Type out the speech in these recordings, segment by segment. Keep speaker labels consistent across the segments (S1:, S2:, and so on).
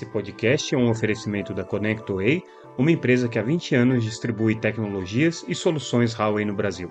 S1: Esse podcast é um oferecimento da ConnectWay, uma empresa que há 20 anos distribui tecnologias e soluções Huawei no Brasil.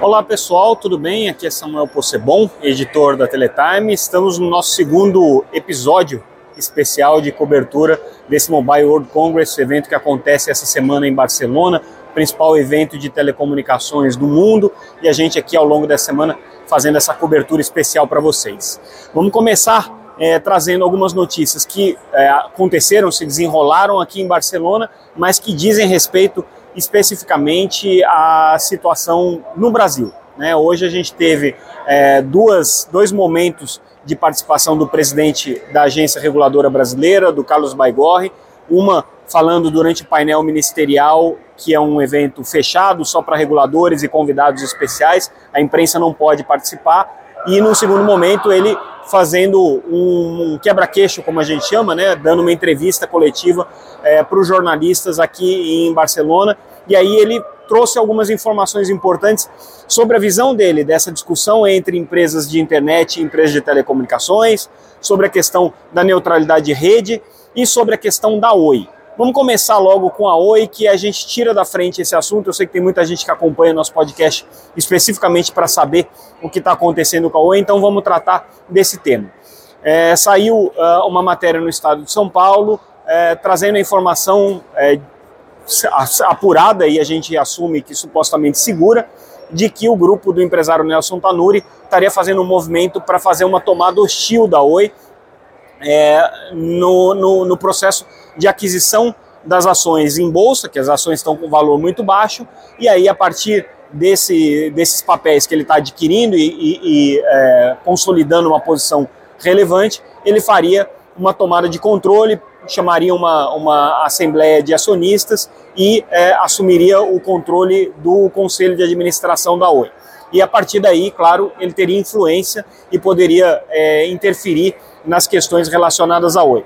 S2: Olá pessoal, tudo bem? Aqui é Samuel Possebon, editor da Teletime. Estamos no nosso segundo episódio especial de cobertura desse Mobile World Congress, evento que acontece essa semana em Barcelona, principal evento de telecomunicações do mundo, e a gente aqui ao longo dessa semana fazendo essa cobertura especial para vocês. Vamos começar é, trazendo algumas notícias que é, aconteceram, se desenrolaram aqui em Barcelona, mas que dizem respeito especificamente à situação no Brasil. Né? Hoje a gente teve é, duas, dois momentos de participação do presidente da Agência Reguladora Brasileira, do Carlos Baigorre, uma falando durante o painel ministerial, que é um evento fechado só para reguladores e convidados especiais, a imprensa não pode participar, e no segundo momento ele fazendo um, quebra-queixo, como a gente chama, né, dando uma entrevista coletiva é, para os jornalistas aqui em Barcelona. E aí ele trouxe algumas informações importantes sobre a visão dele dessa discussão entre empresas de internet e empresas de telecomunicações, sobre a questão da neutralidade de rede e sobre a questão da Oi. Vamos começar logo com a Oi, que a gente tira da frente esse assunto. Eu sei que tem muita gente que acompanha nosso podcast especificamente para saber o que está acontecendo com a Oi, então vamos tratar desse tema. É, saiu uh, uma matéria no estado de São Paulo é, trazendo a informação é, apurada, e a gente assume que supostamente segura, de que o grupo do empresário Nelson Tanuri estaria fazendo um movimento para fazer uma tomada hostil da Oi é, no, no, no processo de aquisição das ações em bolsa, que as ações estão com valor muito baixo, e aí a partir desse, desses papéis que ele está adquirindo e, e, e é, consolidando uma posição relevante, ele faria uma tomada de controle, chamaria uma, uma assembleia de acionistas e é, assumiria o controle do conselho de administração da Oi. E a partir daí, claro, ele teria influência e poderia é, interferir nas questões relacionadas à Oi.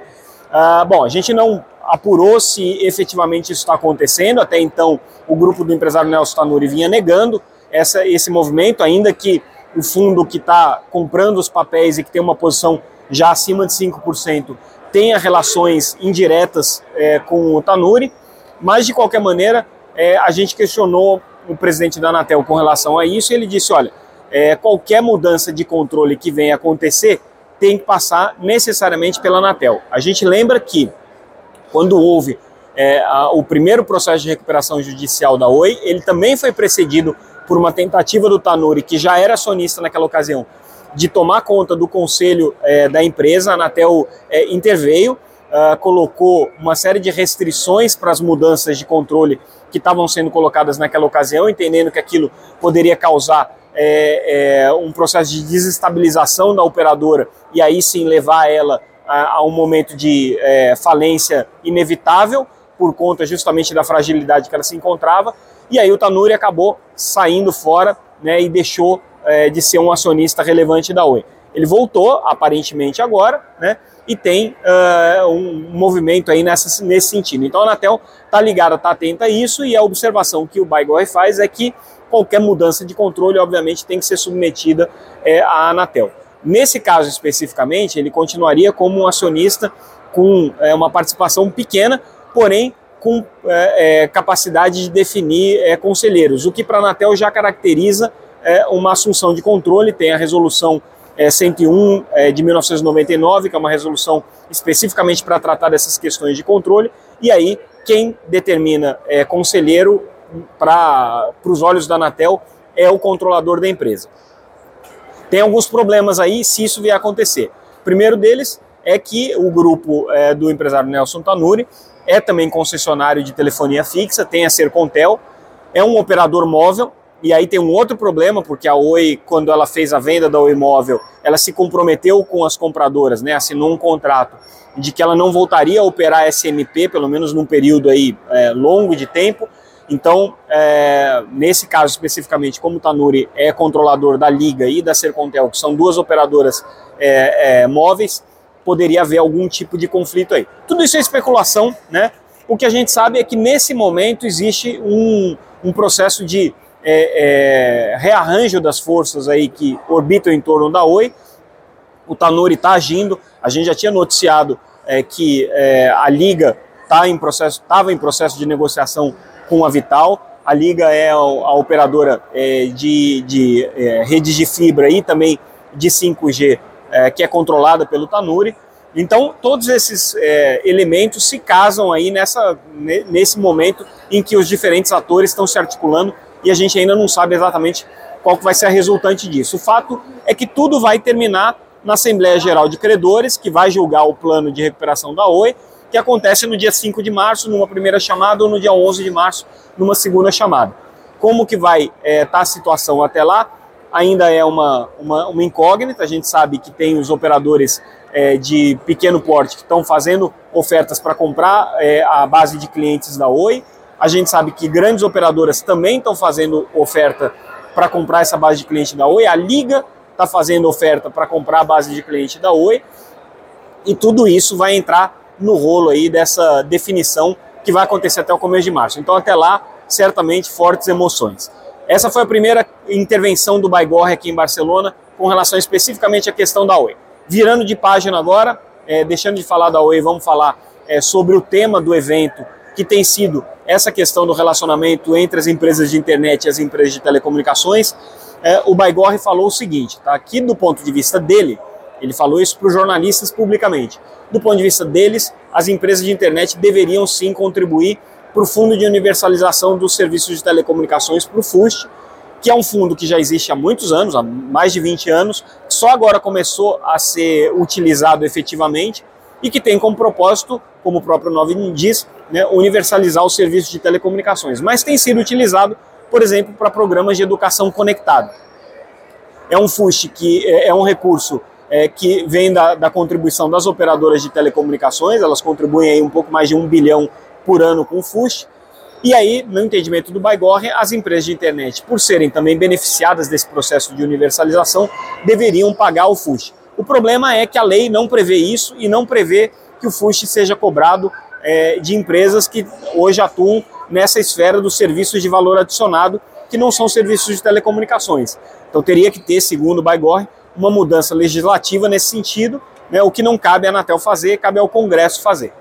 S2: Ah, bom, a gente não apurou se efetivamente isso está acontecendo. Até então, o grupo do empresário Nelson Tanuri vinha negando essa, esse movimento, ainda que o fundo que está comprando os papéis e que tem uma posição já acima de 5% tenha relações indiretas é, com o Tanuri. Mas, de qualquer maneira, é, a gente questionou o presidente da Anatel com relação a isso ele disse: olha, é, qualquer mudança de controle que venha acontecer tem que passar necessariamente pela Anatel. A gente lembra que quando houve é, a, o primeiro processo de recuperação judicial da Oi, ele também foi precedido por uma tentativa do Tanuri, que já era acionista naquela ocasião, de tomar conta do conselho é, da empresa. A Anatel é, interveio, uh, colocou uma série de restrições para as mudanças de controle que estavam sendo colocadas naquela ocasião, entendendo que aquilo poderia causar é, é, um processo de desestabilização da operadora e aí sim levar ela a, a um momento de é, falência inevitável por conta justamente da fragilidade que ela se encontrava. E aí o Tanuri acabou saindo fora né, e deixou de ser um acionista relevante da Oi. Ele voltou, aparentemente agora, né, e tem uh, um movimento aí nessa, nesse sentido. Então a Anatel está ligada, está atenta a isso, e a observação que o Baigorre faz é que qualquer mudança de controle, obviamente, tem que ser submetida é, à Anatel. Nesse caso especificamente, ele continuaria como um acionista com é, uma participação pequena, porém com é, capacidade de definir conselheiros, o que para a Anatel já caracteriza uma assunção de controle, tem a resolução 101 de 1999, que é uma resolução especificamente para tratar dessas questões de controle, e aí quem determina conselheiro para os olhos da Anatel, é o controlador da empresa. Tem alguns problemas aí se isso vier a acontecer. O primeiro deles é que o grupo é, do empresário Nelson Tanuri é também concessionário de telefonia fixa, tem a Sercontel, é um operador móvel, e aí tem um outro problema, porque a Oi, quando ela fez a venda da Oi Móvel, ela se comprometeu com as compradoras, né, assinou um contrato de que ela não voltaria a operar SMP, pelo menos num período aí é, longo de tempo, então, é, nesse caso especificamente, como o Tanuri é controlador da Liga e da Sercontel, que são duas operadoras é, é, móveis, poderia haver algum tipo de conflito aí. Tudo isso é especulação, né? O que a gente sabe é que nesse momento existe um, um processo de é, é, rearranjo das forças aí que orbitam em torno da Oi, O Tanuri está agindo, a gente já tinha noticiado é, que é, a Liga tá em processo, estava em processo de negociação com a Vital. A Liga é a, a operadora é, de, de é, redes de fibra e também de 5G, é, que é controlada pelo Tanuri. Então, todos esses é, elementos se casam aí nessa, nesse momento em que os diferentes atores estão se articulando e a gente ainda não sabe exatamente qual vai ser a resultante disso. O fato é que tudo vai terminar na Assembleia Geral de Credores, que vai julgar o plano de recuperação da Oi, que acontece no dia 5 de março, numa primeira chamada, ou no dia 11 de março, numa segunda chamada. Como que vai estar é, tá a situação até lá? Ainda é uma, uma, uma, incógnita, a gente sabe que tem os operadores é, de pequeno porte que estão fazendo ofertas para comprar é, a base de clientes da Oi, a gente sabe que grandes operadoras também estão fazendo oferta para comprar essa base de cliente da Oi, a Liga está fazendo oferta para comprar a base de cliente da Oi, e tudo isso vai entrar no rolo aí dessa definição que vai acontecer até o começo de março. Então, até lá, certamente, fortes emoções. Essa foi a primeira intervenção do Baigorre aqui em Barcelona com relação especificamente à questão da Oi. Virando de página agora, é, deixando de falar da Oi, vamos falar é, sobre o tema do evento, que tem sido essa questão do relacionamento entre as empresas de internet e as empresas de telecomunicações. É, o Baigorre falou o seguinte, tá? aqui do ponto de vista dele, ele falou isso para os jornalistas publicamente. Do ponto de vista deles, as empresas de internet deveriam sim contribuir para o Fundo de Universalização dos Serviços de Telecomunicações, para o FUST, que é um fundo que já existe há muitos anos, há mais de 20 anos, só agora começou a ser utilizado efetivamente e que tem como propósito, como o próprio nome diz, né, universalizar os serviços de telecomunicações, mas tem sido utilizado, por exemplo, para programas de educação conectada. É um FUST que é, é um recurso é, que vem da, da, contribuição das operadoras de telecomunicações, elas contribuem aí um pouco mais de um bilhão por ano com o FUST. E aí, no entendimento do Baigorre, as empresas de internet, por serem também beneficiadas desse processo de universalização, deveriam pagar o FUST. O problema é que a lei não prevê isso e não prevê que o FUST seja cobrado é, de empresas que hoje atuam nessa esfera dos serviços de valor adicionado, que não são serviços de telecomunicações. Então teria que ter, segundo o Baigorre, uma mudança legislativa nesse sentido, né, o que não cabe à Anatel fazer, cabe ao Congresso fazer.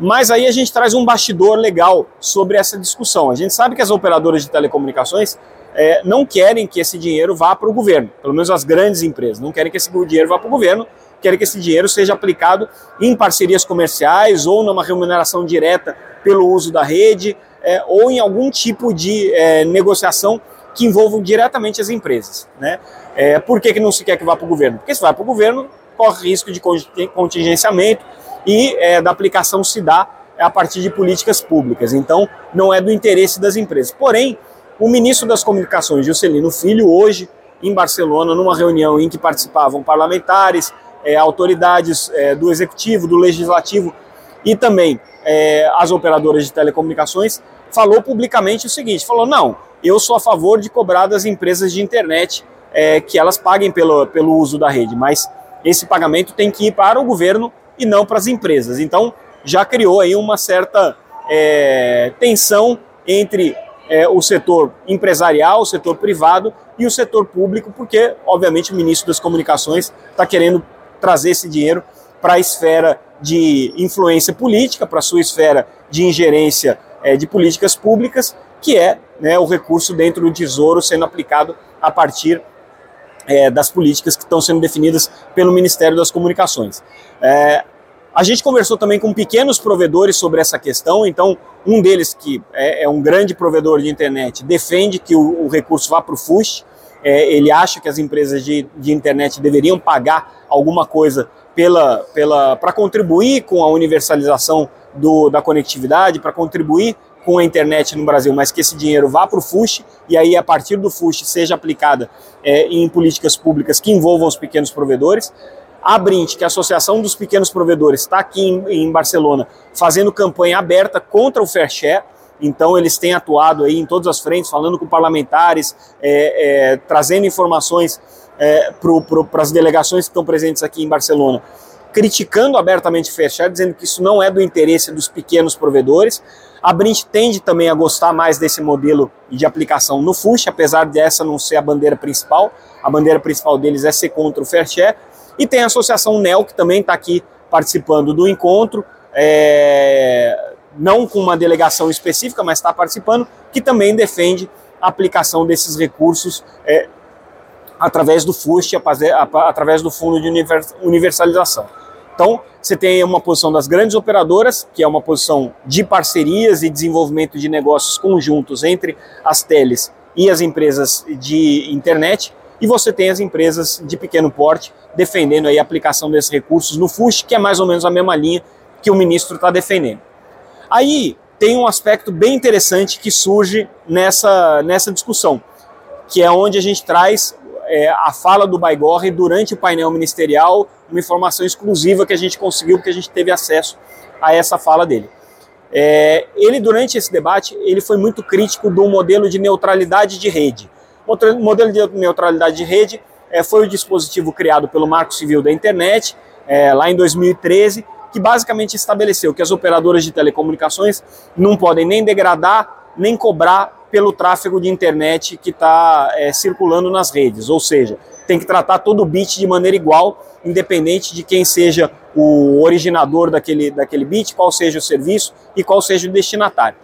S2: Mas aí a gente traz um bastidor legal sobre essa discussão. A gente sabe que as operadoras de telecomunicações é, não querem que esse dinheiro vá para o governo, pelo menos as grandes empresas, não querem que esse dinheiro vá para o governo, querem que esse dinheiro seja aplicado em parcerias comerciais ou numa remuneração direta pelo uso da rede é, ou em algum tipo de é, negociação que envolvam diretamente as empresas. Né? É, por que, que não se quer que vá para o governo? Porque se vai para o governo, corre risco de contingenciamento e é, da aplicação se dá a partir de políticas públicas. Então, não é do interesse das empresas. Porém, o ministro das Comunicações, Juscelino Filho, hoje em Barcelona, numa reunião em que participavam parlamentares, é, autoridades é, do executivo, do legislativo e também é, as operadoras de telecomunicações, falou publicamente o seguinte: falou, não, eu sou a favor de cobrar das empresas de internet é, que elas paguem pelo, pelo uso da rede, mas esse pagamento tem que ir para o governo e não para as empresas. Então, já criou aí uma certa é, tensão entre é, o setor empresarial, o setor privado e o setor público, porque, obviamente, o ministro das Comunicações está querendo trazer esse dinheiro para a esfera de influência política, para a sua esfera de ingerência é, de políticas públicas, que é né, o recurso dentro do Tesouro sendo aplicado a partir é, das políticas que estão sendo definidas pelo Ministério das Comunicações. É, a gente conversou também com pequenos provedores sobre essa questão, então um deles, que é, é um grande provedor de internet, defende que o, o recurso vá para o FUSH, é, ele acha que as empresas de, de internet deveriam pagar alguma coisa pela, pela, para contribuir com a universalização do, da conectividade, para contribuir com a internet no Brasil, mas que esse dinheiro vá para o FUSH e aí a partir do FUSH seja aplicada é, em políticas públicas que envolvam os pequenos provedores. A Brint, que é a Associação dos Pequenos Provedores, está aqui em, em, Barcelona fazendo campanha aberta contra o Fair Share. Então eles têm atuado aí em todas as frentes, falando com parlamentares, é, é, trazendo informações é, para as delegações que estão presentes aqui em Barcelona criticando abertamente Share, dizendo que isso não é do interesse dos pequenos provedores. A Brint tende também a gostar mais desse modelo de aplicação no FUSH, apesar dessa não ser a bandeira principal. A bandeira principal deles é ser contra o Fair Share. E tem a Associação NEL, que também está aqui participando do encontro, é, não com uma delegação específica, mas está participando, que também defende a aplicação desses recursos é, através do FUST, através do Fundo de Universalização. Então, você tem uma posição das grandes operadoras, que é uma posição de parcerias e desenvolvimento de negócios conjuntos entre as teles e as empresas de internet, e você tem as empresas de pequeno porte defendendo aí a aplicação desses recursos no FUST, que é mais ou menos a mesma linha que o ministro está defendendo. Aí tem um aspecto bem interessante que surge nessa, nessa discussão, que é onde a gente traz é, a fala do Baigorre durante o painel ministerial, uma informação exclusiva que a gente conseguiu, porque a gente teve acesso a essa fala dele. É, ele, durante esse debate, ele foi muito crítico do modelo de neutralidade de rede. O modelo de neutralidade de rede é, foi o dispositivo criado pelo Marco Civil da Internet, é, lá em 2013, que basicamente estabeleceu que as operadoras de telecomunicações não podem nem degradar, nem cobrar pelo tráfego de internet que está é, circulando nas redes. Ou seja, tem que tratar todo o bit de maneira igual, independente de quem seja o originador daquele, daquele bit, qual seja o serviço e qual seja o destinatário.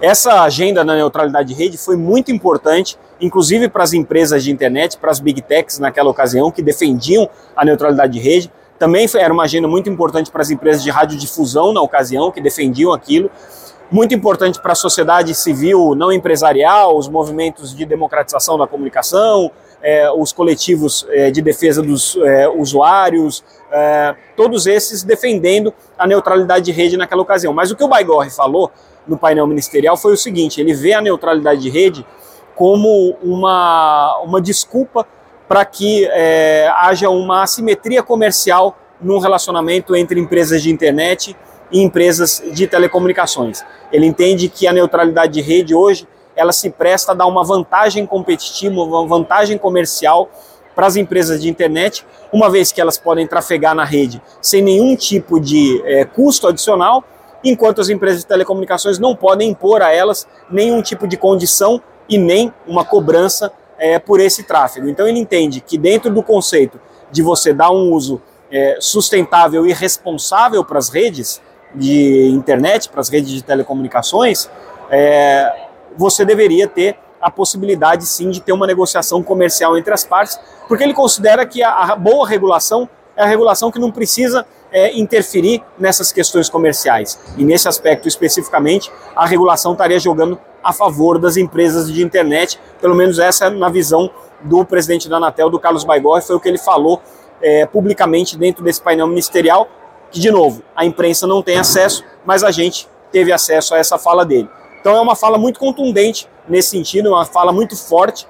S2: Essa agenda da neutralidade de rede foi muito importante, inclusive para as empresas de internet, para as big techs naquela ocasião, que defendiam a neutralidade de rede. Também era uma agenda muito importante para as empresas de radiodifusão na ocasião, que defendiam aquilo muito importante para a sociedade civil não empresarial, os movimentos de democratização da comunicação, é, os coletivos é, de defesa dos é, usuários, todos esses defendendo a neutralidade de rede naquela ocasião. Mas o que o Baigorre falou no painel ministerial foi o seguinte: ele vê a neutralidade de rede como uma, uma desculpa para que é, haja uma assimetria comercial num relacionamento entre empresas de internet e empresas de telecomunicações. Ele entende que a neutralidade de rede hoje ela se presta a dar uma vantagem competitiva, uma vantagem comercial para as empresas de internet, uma vez que elas podem trafegar na rede sem nenhum tipo de é, custo adicional, enquanto as empresas de telecomunicações não podem impor a elas nenhum tipo de condição e nem uma cobrança é, por esse tráfego. Então ele entende que dentro do conceito de você dar um uso é, sustentável e responsável para as redes, de internet, para as redes de telecomunicações, é, você deveria ter a possibilidade sim de ter uma negociação comercial entre as partes, porque ele considera que a, a boa regulação é a regulação que não precisa é, interferir nessas questões comerciais. E nesse aspecto especificamente, a regulação estaria jogando a favor das empresas de internet, pelo menos essa é na visão do presidente da Anatel, do Carlos Baigorre, foi o que ele falou é, publicamente dentro desse painel ministerial, que, de novo, a imprensa não tem acesso, mas a gente teve acesso a essa fala dele. Então é uma fala muito contundente nesse sentido, uma fala muito forte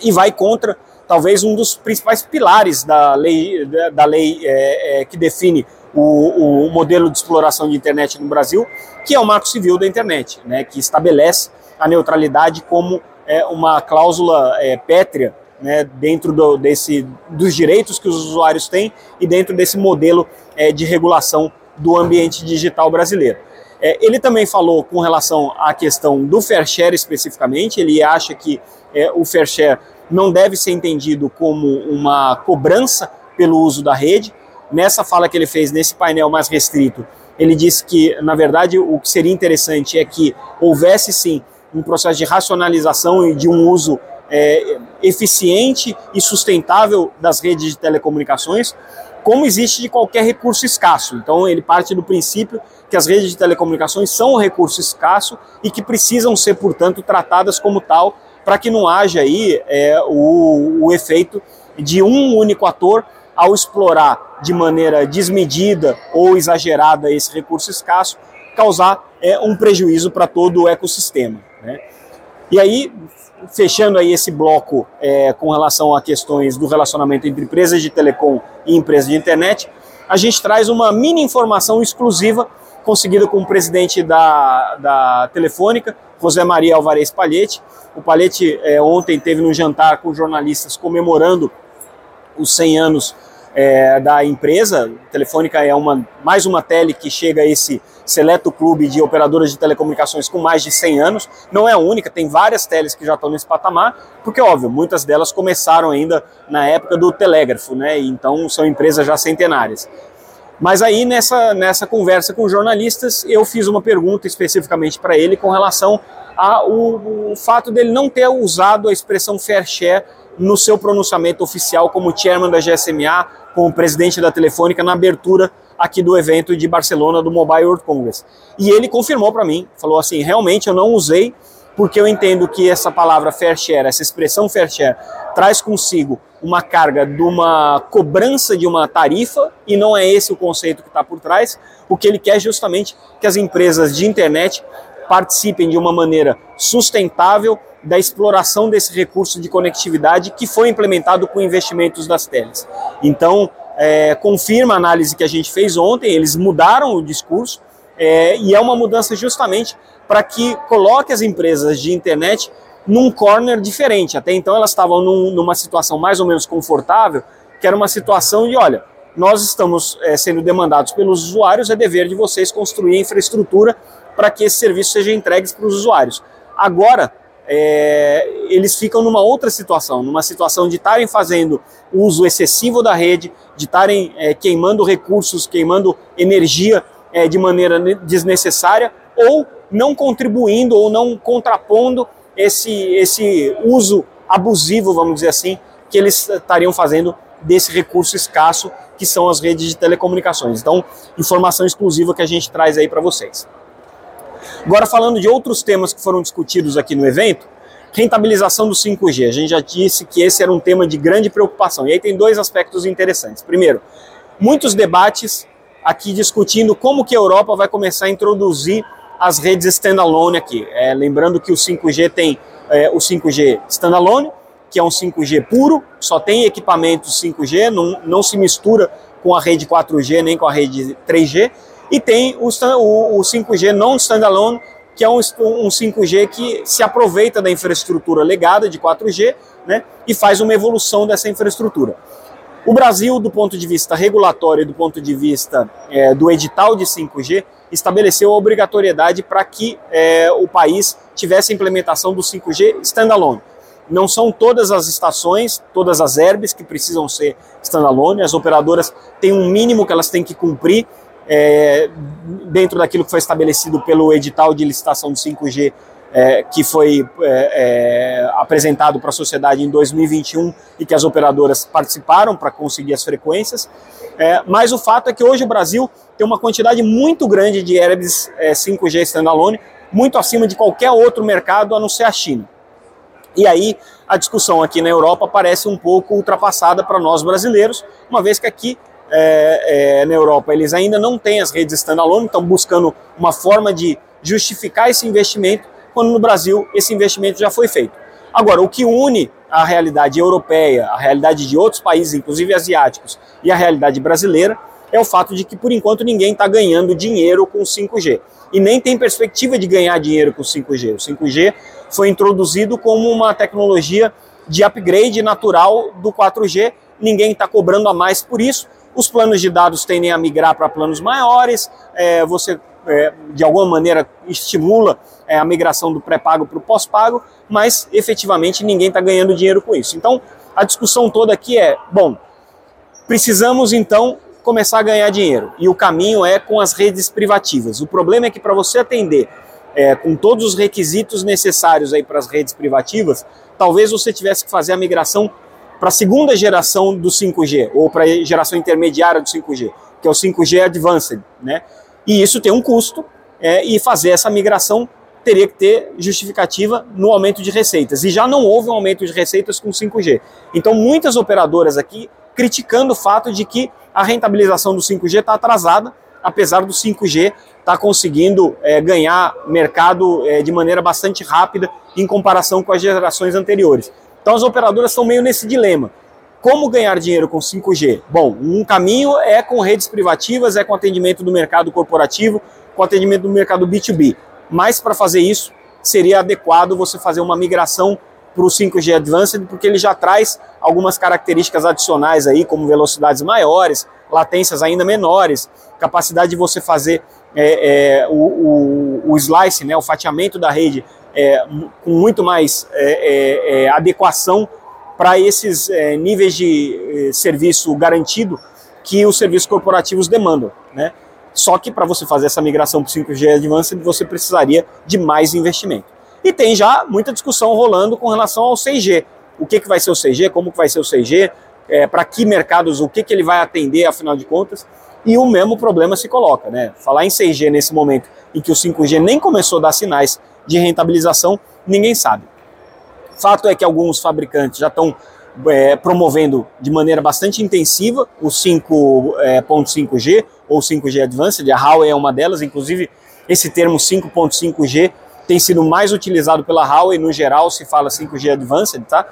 S2: e vai contra talvez um dos principais pilares da lei, da lei é, é, que define o, o, modelo de exploração de internet no Brasil, que é o Marco Civil da Internet, né, que estabelece a neutralidade como é, uma cláusula é, pétrea né, dentro do, desse, dos direitos que os usuários têm e dentro desse modelo é, de regulação do ambiente digital brasileiro. É, ele também falou com relação à questão do fair share especificamente, ele acha que é, o fair share não deve ser entendido como uma cobrança pelo uso da rede. Nessa fala que ele fez nesse painel mais restrito, ele disse que, na verdade, o que seria interessante é que houvesse sim um processo de racionalização e de um uso é, eficiente e sustentável das redes de telecomunicações, como existe de qualquer recurso escasso. Então, ele parte do princípio que as redes de telecomunicações são um recurso escasso e que precisam ser, portanto, tratadas como tal, para que não haja aí é, o, o efeito de um único ator ao explorar de maneira desmedida ou exagerada esse recurso escasso, causar é, um prejuízo para todo o ecossistema. Né? E aí, fechando aí esse bloco é, com relação a questões do relacionamento entre empresas de telecom e empresas de internet, a gente traz uma mini informação exclusiva conseguida com o presidente da, da Telefônica, José Maria Alvarez Palhete. O Palhete é, ontem teve no jantar com jornalistas comemorando os 100 anos é, da empresa. A Telefônica é uma, mais uma tele que chega a esse seleto clube de operadoras de telecomunicações com mais de 100 anos. Não é a única, tem várias teles que já estão nesse patamar, porque, óbvio, muitas delas começaram ainda na época do telégrafo, né? Então são empresas já centenárias. Mas aí nessa, nessa conversa com jornalistas, eu fiz uma pergunta especificamente para ele com relação ao fato dele não ter usado a expressão fair share no seu pronunciamento oficial como chairman da GSMA, como presidente da Telefônica, na abertura aqui do evento de Barcelona do Mobile World Congress. E ele confirmou para mim, falou assim, realmente eu não usei porque eu entendo que essa palavra fair share, essa expressão fair share, traz consigo uma carga de uma cobrança de uma tarifa, e não é esse o conceito que está por trás. O que ele quer é justamente que as empresas de internet participem de uma maneira sustentável da exploração desse recurso de conectividade que foi implementado com investimentos das teles. Então, é, confirma a análise que a gente fez ontem, eles mudaram o discurso, é, e é uma mudança justamente para que coloque as empresas de internet num corner diferente. Até então elas estavam num, numa situação mais ou menos confortável, que era uma situação de, olha, nós estamos é, sendo demandados pelos usuários, é dever de vocês construir infraestrutura para que esse serviço seja entregue para os usuários. Agora, é, eles ficam numa outra situação, numa situação de estarem fazendo uso excessivo da rede, de estarem é, queimando recursos, queimando energia é, de maneira desnecessária, ou não contribuindo ou não contrapondo esse, esse uso abusivo, vamos dizer assim, que eles estariam fazendo desse recurso escasso que são as redes de telecomunicações. Então, informação exclusiva que a gente traz aí para vocês. Agora, falando de outros temas que foram discutidos aqui no evento, rentabilização do 5G. A gente já disse que esse era um tema de grande preocupação. E aí tem dois aspectos interessantes. Primeiro, muitos debates aqui discutindo como que a Europa vai começar a introduzir as redes standalone aqui. É, lembrando que o 5G tem é, o 5G standalone, que é um 5G puro, só tem equipamentos 5G, não, não se mistura com a rede 4G nem com a rede 3G, e tem o, o, o 5G não standalone, que é um, um 5G que se aproveita da infraestrutura legada de 4G né, e faz uma evolução dessa infraestrutura. O Brasil, do ponto de vista regulatório e do ponto de vista é, do edital de 5G, estabeleceu a obrigatoriedade para que é, o país tivesse a implementação do 5G standalone. Não são todas as estações, todas as herbes que precisam ser standalone, as operadoras têm um mínimo que elas têm que cumprir é, dentro daquilo que foi estabelecido pelo edital de licitação do 5G é, que foi é, é, apresentado para a sociedade em 2021 e que as operadoras participaram para conseguir as frequências. É, mas o fato é que hoje o Brasil tem uma quantidade muito grande de Airbus 5G é, standalone, muito acima de qualquer outro mercado a não ser a China. E aí a discussão aqui na Europa parece um pouco ultrapassada para nós brasileiros, uma vez que aqui é, é, na Europa eles ainda não têm as redes standalone, estão buscando uma forma de justificar esse investimento quando no Brasil esse investimento já foi feito. Agora, o que une a realidade europeia, a realidade de outros países, inclusive asiáticos, e a realidade brasileira, é o fato de que, por enquanto, ninguém está ganhando dinheiro com 5G. E nem tem perspectiva de ganhar dinheiro com 5G. O 5G foi introduzido como uma tecnologia de upgrade natural do 4G, ninguém está cobrando a mais por isso. Os planos de dados tendem a migrar para planos maiores, é, você é, de alguma maneira estimula é, a migração do pré-pago para o pós-pago, mas efetivamente ninguém está ganhando dinheiro com isso. Então a discussão toda aqui é: bom, precisamos então começar a ganhar dinheiro e o caminho é com as redes privativas. O problema é que para você atender é, com todos os requisitos necessários aí para as redes privativas, talvez você tivesse que fazer a migração para a segunda geração do 5G ou para a geração intermediária do 5G, que é o 5G Advanced, né? E isso tem um custo, é, e fazer essa migração teria que ter justificativa no aumento de receitas. E já não houve um aumento de receitas com 5G. Então, muitas operadoras aqui criticando o fato de que a rentabilização do 5G está atrasada, apesar do 5G estar tá conseguindo é, ganhar mercado é, de maneira bastante rápida em comparação com as gerações anteriores. Então, as operadoras estão meio nesse dilema. Como ganhar dinheiro com 5G? Bom, um caminho é com redes privativas, é com atendimento do mercado corporativo, com atendimento do mercado B2B. Mas para fazer isso, seria adequado você fazer uma migração para o 5G Advanced, porque ele já traz algumas características adicionais aí, como velocidades maiores, latências ainda menores, capacidade de você fazer é, é, o, o, o, slice, né, o fatiamento da rede é, com muito mais é, é, é, adequação para esses níveis de serviço garantido que os serviços corporativos demandam. Né? Só que para você fazer essa migração para o 5G Advanced, você precisaria de mais investimento. E tem já muita discussão rolando com relação ao 6G. O que, que vai ser o 6G, como que vai ser o 6G, é, para que mercados, o que, que ele vai atender, afinal de contas. E o mesmo problema se coloca. Né? Falar em 6G nesse momento em que o 5G nem começou a dar sinais de rentabilização, ninguém sabe. Fato é que alguns fabricantes já estão é, promovendo de maneira bastante intensiva o 5.5G é, ou 5G Advanced, a Huawei é uma delas, inclusive esse termo 5.5G tem sido mais utilizado pela Huawei, no geral se fala 5G Advanced, tá?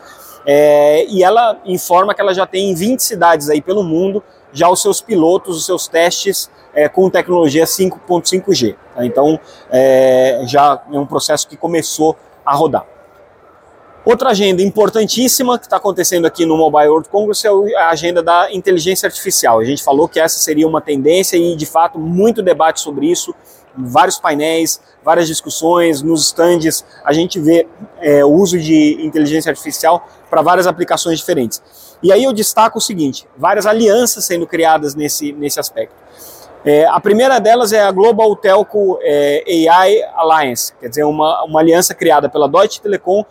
S2: É, e ela informa que ela já tem em 20 cidades aí pelo mundo já os seus pilotos, os seus testes é, com tecnologia 5.5G. Tá? Então é, já é um processo que começou a rodar. Outra agenda importantíssima que está acontecendo aqui no Mobile World Congress é a agenda da inteligência artificial. A gente falou que essa seria uma tendência e, de fato, muito debate sobre isso, vários painéis, várias discussões, nos stands, a gente vê é, o uso de inteligência artificial para várias aplicações diferentes. E aí eu destaco o seguinte, várias alianças sendo criadas nesse, nesse aspecto. É, a primeira delas é a Global Telco é, AI Alliance, quer dizer, uma, uma aliança criada pela Deutsche Telekom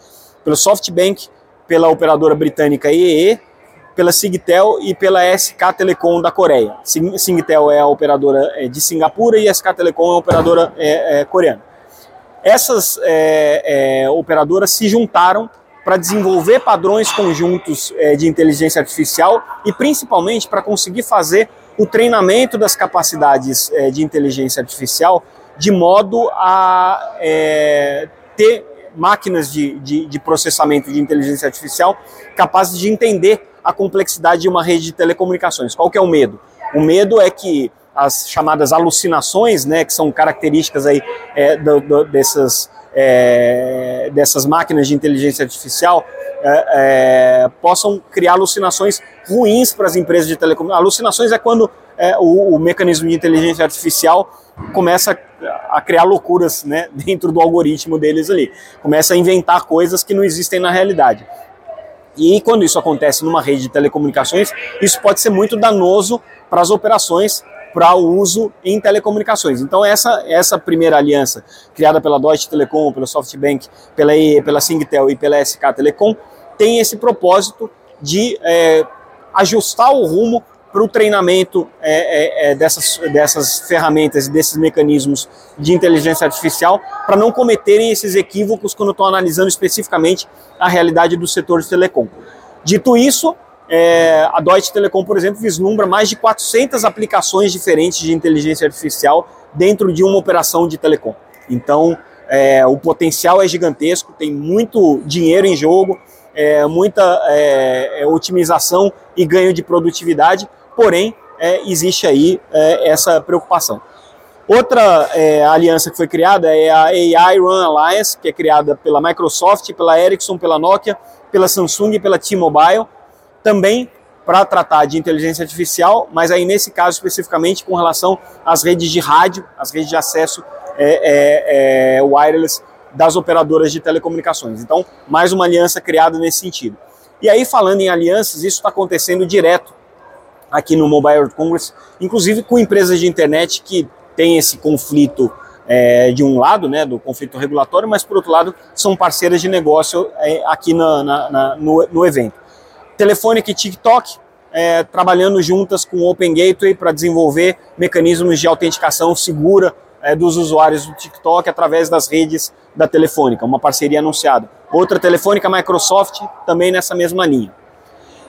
S2: pelo SoftBank, pela operadora britânica EE, pela Singtel e pela SK Telecom da Coreia. Singtel é a operadora é, de Singapura e SK Telecom é a operadora é, é, coreana. Essas é, operadoras se juntaram para desenvolver padrões conjuntos de inteligência artificial e principalmente para conseguir fazer o treinamento das capacidades de inteligência artificial de modo a ter máquinas de, de, de processamento de inteligência artificial capazes de entender a complexidade de uma rede de telecomunicações. Qual que é o medo? O medo é que as chamadas alucinações, né, que são características aí é, do, do, dessas, é, dessas máquinas de inteligência artificial, é, é possam criar alucinações ruins para as empresas de telecomunicações. Alucinações é quando é, o, o, mecanismo de inteligência artificial começa a criar loucuras né, dentro do algoritmo deles ali. Começa a inventar coisas que não existem na realidade. E quando isso acontece numa rede de telecomunicações, isso pode ser muito danoso para as operações, para o uso em telecomunicações. Então essa essa primeira aliança criada pela Deutsche Telekom, pela SoftBank, pela EE, pela Singtel e pela SK Telecom tem esse propósito de é, ajustar o rumo para o treinamento é, é, é, dessas, dessas ferramentas desses mecanismos de inteligência artificial para não cometerem esses equívocos quando estão analisando especificamente a realidade do setor de telecom. Dito isso, é, a Deutsche Telekom, por exemplo, vislumbra mais de 400 aplicações diferentes de inteligência artificial dentro de uma operação de telecom. Então, é, o potencial é gigantesco, tem muito dinheiro em jogo, é, muita otimização e ganho de produtividade porém é, existe aí é, essa preocupação. Outra é, aliança que foi criada é a AI Run Alliance, que é criada pela Microsoft, pela Ericsson, pela Nokia, pela Samsung e pela T-Mobile, também para tratar de inteligência artificial, mas aí nesse caso especificamente com relação às redes de rádio, às redes de acesso é, é, é, wireless das operadoras de telecomunicações. Então, mais uma aliança criada nesse sentido. E aí, falando em alianças, isso está acontecendo direto aqui no Mobile World Congress, inclusive com empresas de internet que têm esse conflito é, de um lado, né, do conflito regulatório, mas por outro lado são parceiras de negócio é, aqui na, na, na, no, no, evento. Telefônica e TikTok é, trabalhando juntas com o Open Gateway para desenvolver mecanismos de autenticação segura é, dos usuários do TikTok através das redes da Telefônica, uma parceria anunciada. Outra Telefônica Microsoft também nessa mesma linha.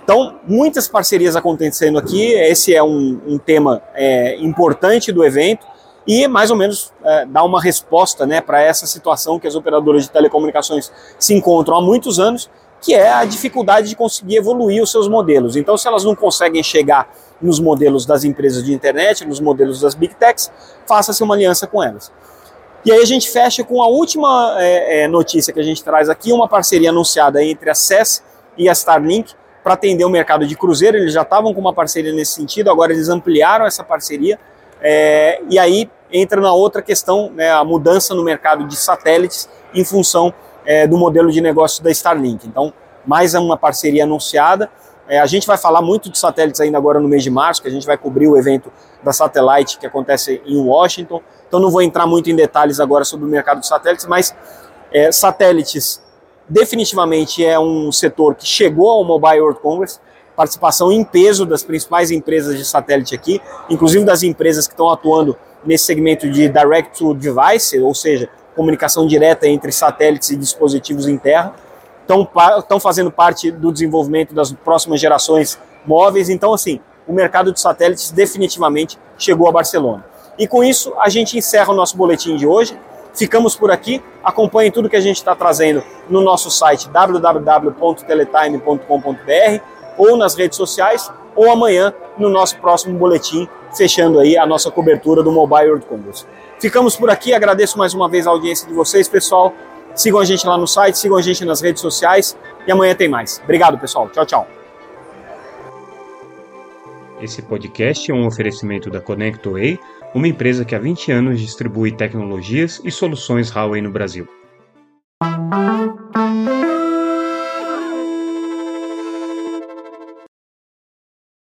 S2: Então, muitas parcerias acontecendo aqui, esse é um, um tema é, importante do evento e mais ou menos é, dá uma resposta né, para essa situação que as operadoras de telecomunicações se encontram há muitos anos, que é a dificuldade de conseguir evoluir os seus modelos. Então, se elas não conseguem chegar nos modelos das empresas de internet, nos modelos das big techs, faça-se uma aliança com elas. E aí a gente fecha com a última é, é, notícia que a gente traz aqui, uma parceria anunciada entre a SES e a Starlink para atender o mercado de cruzeiro. Eles já estavam com uma parceria nesse sentido, agora eles ampliaram essa parceria. É, e aí entra na outra questão, né, a mudança no mercado de satélites em função é, do modelo de negócio da Starlink. Então, mais uma parceria anunciada. É, a gente vai falar muito de satélites ainda agora no mês de março, que a gente vai cobrir o evento da Satellite que acontece em Washington. Então não vou entrar muito em detalhes agora sobre o mercado de satélites, mas é, satélites definitivamente é um setor que chegou ao Mobile World Congress, participação em peso das principais empresas de satélite aqui, inclusive das empresas que estão atuando nesse segmento de direct to device, ou seja, comunicação direta entre satélites e dispositivos em terra estão fazendo parte do desenvolvimento das próximas gerações móveis. Então, assim, o mercado de satélites definitivamente chegou a Barcelona. E com isso, a gente encerra o nosso boletim de hoje. Ficamos por aqui. Acompanhem tudo que a gente está trazendo no nosso site www.teletime.com.br ou nas redes sociais, ou amanhã no nosso próximo boletim, fechando aí a nossa cobertura do Mobile World Congress. Ficamos por aqui, agradeço mais uma vez a audiência de vocês, pessoal. Sigam a gente lá no site, sigam a gente nas redes sociais e amanhã tem mais. Obrigado, pessoal. Tchau, tchau.
S1: Esse podcast é um oferecimento da ConnectWay, uma empresa que há 20 anos distribui tecnologias e soluções Huawei no Brasil.